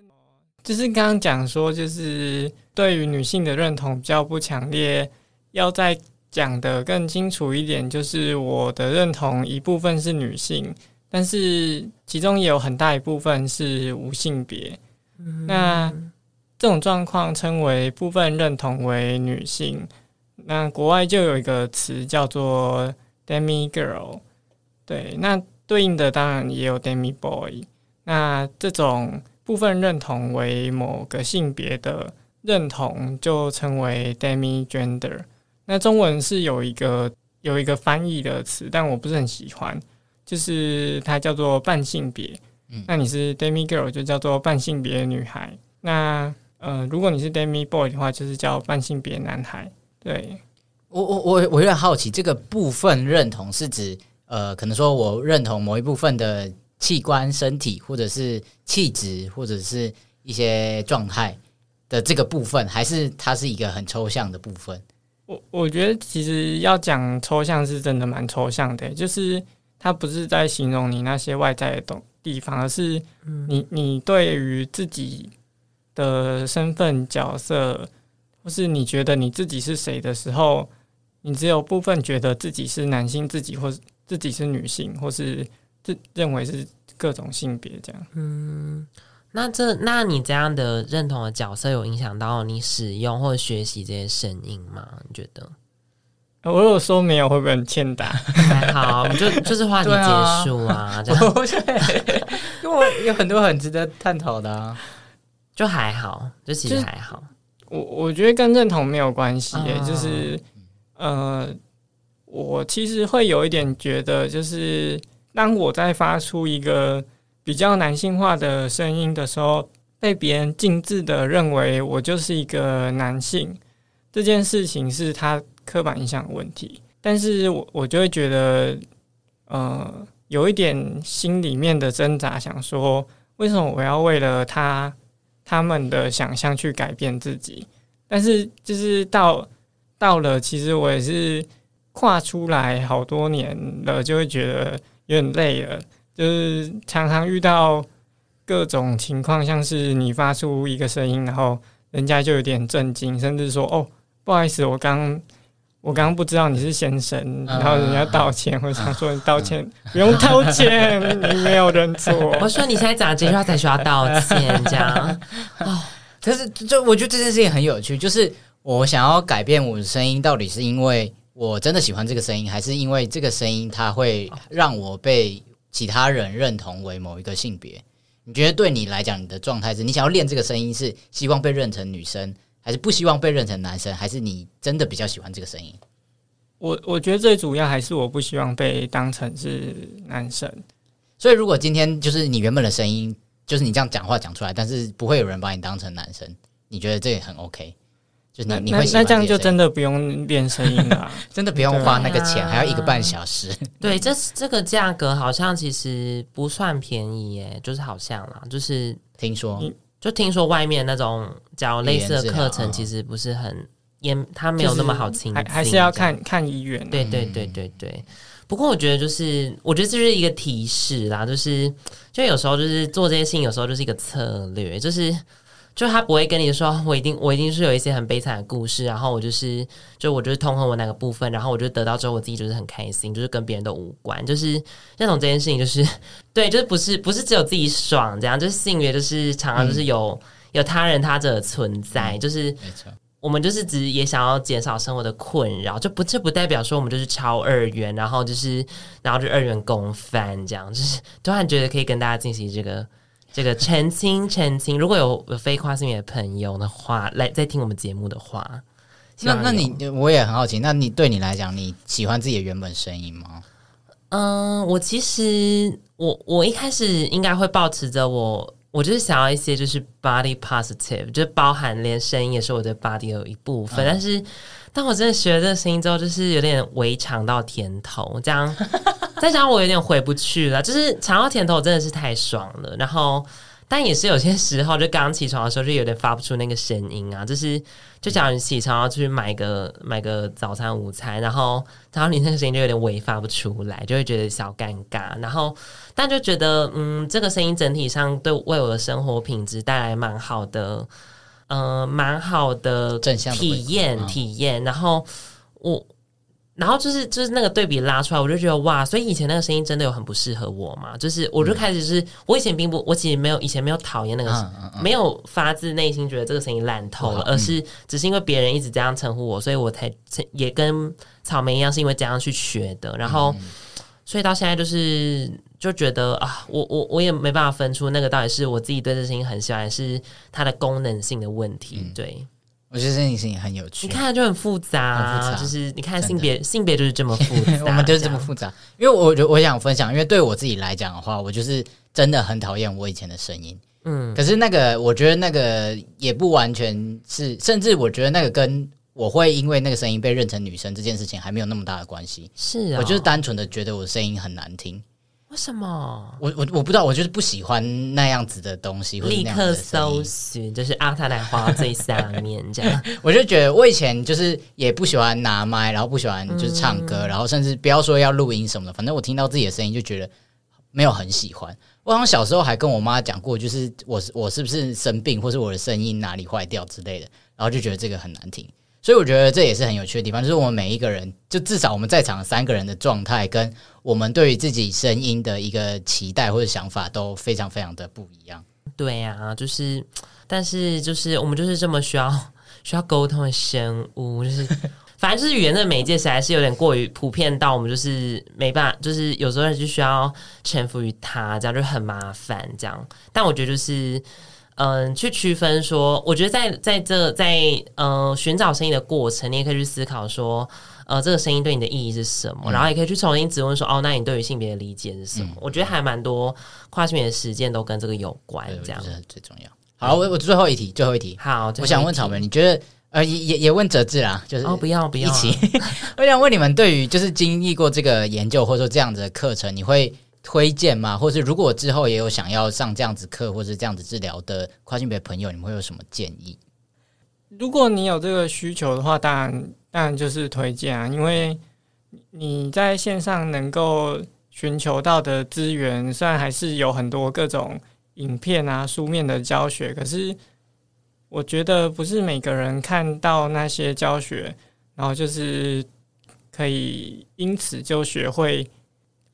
就是刚刚讲说，就是对于女性的认同比较不强烈，要再讲得更清楚一点，就是我的认同一部分是女性，但是其中也有很大一部分是无性别。嗯、那这种状况称为部分认同为女性。那国外就有一个词叫做 Demi Girl，对，那对应的当然也有 Demi Boy。那这种部分认同为某个性别的认同，就称为 Demi Gender。那中文是有一个有一个翻译的词，但我不是很喜欢，就是它叫做半性别。嗯，那你是 Demi Girl 就叫做半性别女孩。那呃，如果你是 Demi Boy 的话，就是叫半性别男孩。对，我我我我有点好奇，这个部分认同是指呃，可能说我认同某一部分的器官、身体，或者是气质，或者是一些状态的这个部分，还是它是一个很抽象的部分？我我觉得其实要讲抽象是真的蛮抽象的，就是它不是在形容你那些外在的东地方，而是你你对于自己的身份角色。或是你觉得你自己是谁的时候，你只有部分觉得自己是男性，自己或是自己是女性，或是自认为是各种性别这样。嗯，那这那你这样的认同的角色有影响到你使用或者学习这些声音吗？你觉得？我如果说没有，会不会很欠打？还好，就就是话题结束啊，这样。因为有很多很值得探讨的啊，就还好，就其实还好。我我觉得跟认同没有关系耶，就是呃，我其实会有一点觉得，就是当我在发出一个比较男性化的声音的时候，被别人径自的认为我就是一个男性，这件事情是他刻板印象问题。但是我我就会觉得，呃，有一点心里面的挣扎，想说，为什么我要为了他？他们的想象去改变自己，但是就是到到了，其实我也是跨出来好多年了，就会觉得有点累了。就是常常遇到各种情况，像是你发出一个声音，然后人家就有点震惊，甚至说：“哦，不好意思，我刚。”我刚刚不知道你是先生，然后人家道歉，我想说你道歉不用道歉，你没有认错。我说你现在讲这句话才需要道歉，这样哦。可是就我觉得这件事情很有趣，就是我想要改变我的声音，到底是因为我真的喜欢这个声音，还是因为这个声音它会让我被其他人认同为某一个性别？你觉得对你来讲，你的状态是你想要练这个声音，是希望被认成女生？还是不希望被认成男生，还是你真的比较喜欢这个声音？我我觉得最主要还是我不希望被当成是男生。所以如果今天就是你原本的声音，就是你这样讲话讲出来，但是不会有人把你当成男生，你觉得这也很 OK？就是你你会那，那这样就真的不用练声音了，真的不用花那个钱，啊、还要一个半小时。对，这这个价格好像其实不算便宜耶，就是好像啦，就是听说。就听说外面那种教类似的课程，其实不是很也，他没有那么好亲近，还还是要看看医院。对对对对对。不过我觉得就是，我觉得这就是一个提示啦，就是就有时候就是做这些事情，有时候就是一个策略，就是。就他不会跟你说，我一定我一定是有一些很悲惨的故事，然后我就是就我就是痛恨我哪个部分，然后我就得到之后我自己就是很开心，就是跟别人都无关，就是认同这件事情，就是 对，就是不是不是只有自己爽这样，就是性别就是常常就是有、嗯、有他人他者的存在，就是没错，我们就是只也想要减少生活的困扰，就不这不代表说我们就是超二元，然后就是然后就二元共犯这样，就是突然觉得可以跟大家进行这个。这个澄清澄清，如果有有非跨性别的朋友的话，来在听我们节目的话，那那你我也很好奇，那你对你来讲，你喜欢自己的原本声音吗？嗯，我其实我我一开始应该会保持着我，我就是想要一些就是 body positive，就是包含连声音也是我的 body 的一部分，嗯、但是但我真的学了这个声音之后，就是有点微尝到甜头，这样。再加上我有点回不去了，就是尝到甜头真的是太爽了。然后，但也是有些时候，就刚起床的时候就有点发不出那个声音啊，就是就假如你起床要去买个买个早餐午餐，然后然后你那个声音就有点微发不出来，就会觉得小尴尬。然后但就觉得嗯，这个声音整体上对为我的生活品质带来蛮好的，呃，蛮好的正向体验体验。然后我。然后就是就是那个对比拉出来，我就觉得哇，所以以前那个声音真的有很不适合我嘛？就是我就开始是，我以前并不，我其实没有以前没有讨厌那个，嗯嗯嗯、没有发自内心觉得这个声音烂透了，嗯、而是只是因为别人一直这样称呼我，所以我才也跟草莓一样，是因为这样去学的。然后，嗯、所以到现在就是就觉得啊，我我我也没办法分出那个到底是我自己对这声音很喜欢，还是它的功能性的问题，嗯、对。我觉得这件事情很有趣，你看就很复杂，啊，很复杂，就是你看性别，性别就是这么复 杂，我们就是这么复杂。因为我觉我想分享，因为对我自己来讲的话，我就是真的很讨厌我以前的声音。嗯，可是那个，我觉得那个也不完全是，甚至我觉得那个跟我会因为那个声音被认成女生这件事情还没有那么大的关系。是啊，我就是单纯的觉得我声音很难听。为什么？我我我不知道，我就是不喜欢那样子的东西。立刻搜寻，就是阿塔来滑到最下面这样。我就觉得我以前就是也不喜欢拿麦，然后不喜欢就是唱歌，嗯、然后甚至不要说要录音什么的，反正我听到自己的声音就觉得没有很喜欢。我好像小时候还跟我妈讲过，就是我我是不是生病，或是我的声音哪里坏掉之类的，然后就觉得这个很难听。所以我觉得这也是很有趣的地方，就是我们每一个人，就至少我们在场三个人的状态，跟我们对于自己声音的一个期待或者想法都非常非常的不一样。对呀、啊，就是，但是就是我们就是这么需要 需要沟通的生物，就是 反正就是语言的媒介实在是有点过于普遍到我们就是没办法，就是有时候就需要臣服于它，这样就很麻烦这样。但我觉得就是。嗯，去区分说，我觉得在在这在呃寻找声音的过程，你也可以去思考说，呃，这个声音对你的意义是什么，嗯、然后也可以去重新质问说，哦，那你对于性别的理解是什么？嗯、我觉得还蛮多跨性别的实践都跟这个有关，这样是最重要。好，我我最后一题，最后一题，好，我想问草莓，你觉得呃也也也问哲志啦，就是哦不要不要一起，我想问你们，对于就是经历过这个研究或者说这样子的课程，你会？推荐吗？或是如果之后也有想要上这样子课或是这样子治疗的跨性别朋友，你们会有什么建议？如果你有这个需求的话，当然当然就是推荐啊，因为你在线上能够寻求到的资源，虽然还是有很多各种影片啊、书面的教学，可是我觉得不是每个人看到那些教学，然后就是可以因此就学会。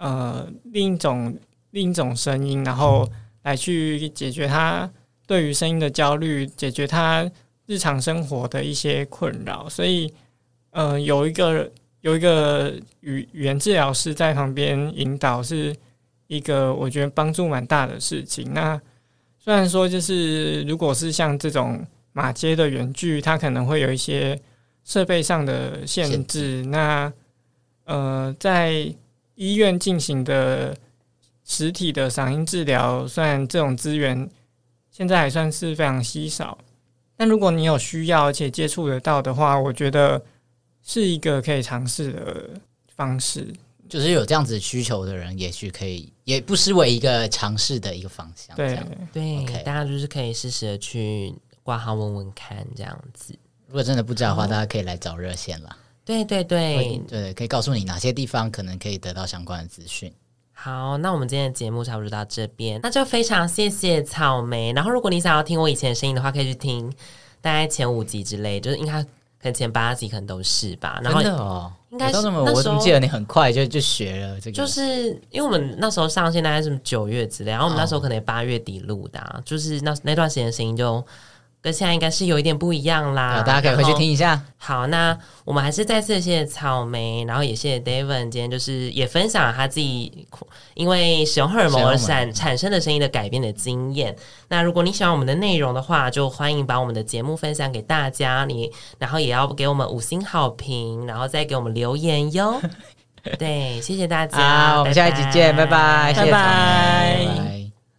呃，另一种另一种声音，然后来去解决他对于声音的焦虑，解决他日常生活的一些困扰。所以，呃，有一个有一个语语言治疗师在旁边引导，是一个我觉得帮助蛮大的事情。那虽然说，就是如果是像这种马街的原剧，它可能会有一些设备上的限制。那呃，在医院进行的实体的嗓音治疗，虽然这种资源现在还算是非常稀少，但如果你有需要而且接触得到的话，我觉得是一个可以尝试的方式。就是有这样子需求的人，也许可以，也不失为一个尝试的一个方向。对对，Okay 大家就是可以试试的去挂号问问看，这样子。如果真的不知道的话，大家可以来找热线了。对对对对，可以告诉你哪些地方可能可以得到相关的资讯。好，那我们今天的节目差不多到这边，那就非常谢谢草莓。然后，如果你想要听我以前的声音的话，可以去听大概前五集之类，就是应该可能前八集可能都是吧。然后哦，应该是那么，我怎么记得你很快就就学了这个？就是因为我们那时候上线大概是九月之类，然后我们那时候可能八月底录的，啊，哦、就是那那段时间的声音就。跟现在应该是有一点不一样啦，大家可以回去听一下。好，那我们还是再次谢谢草莓，然后也谢谢 David，今天就是也分享了他自己因为使用荷尔蒙而产产生的声音的改变的经验。那如果你喜欢我们的内容的话，就欢迎把我们的节目分享给大家，你然后也要给我们五星好评，然后再给我们留言哟。对，谢谢大家，好，我们下一集见，拜拜，谢谢草莓，拜拜。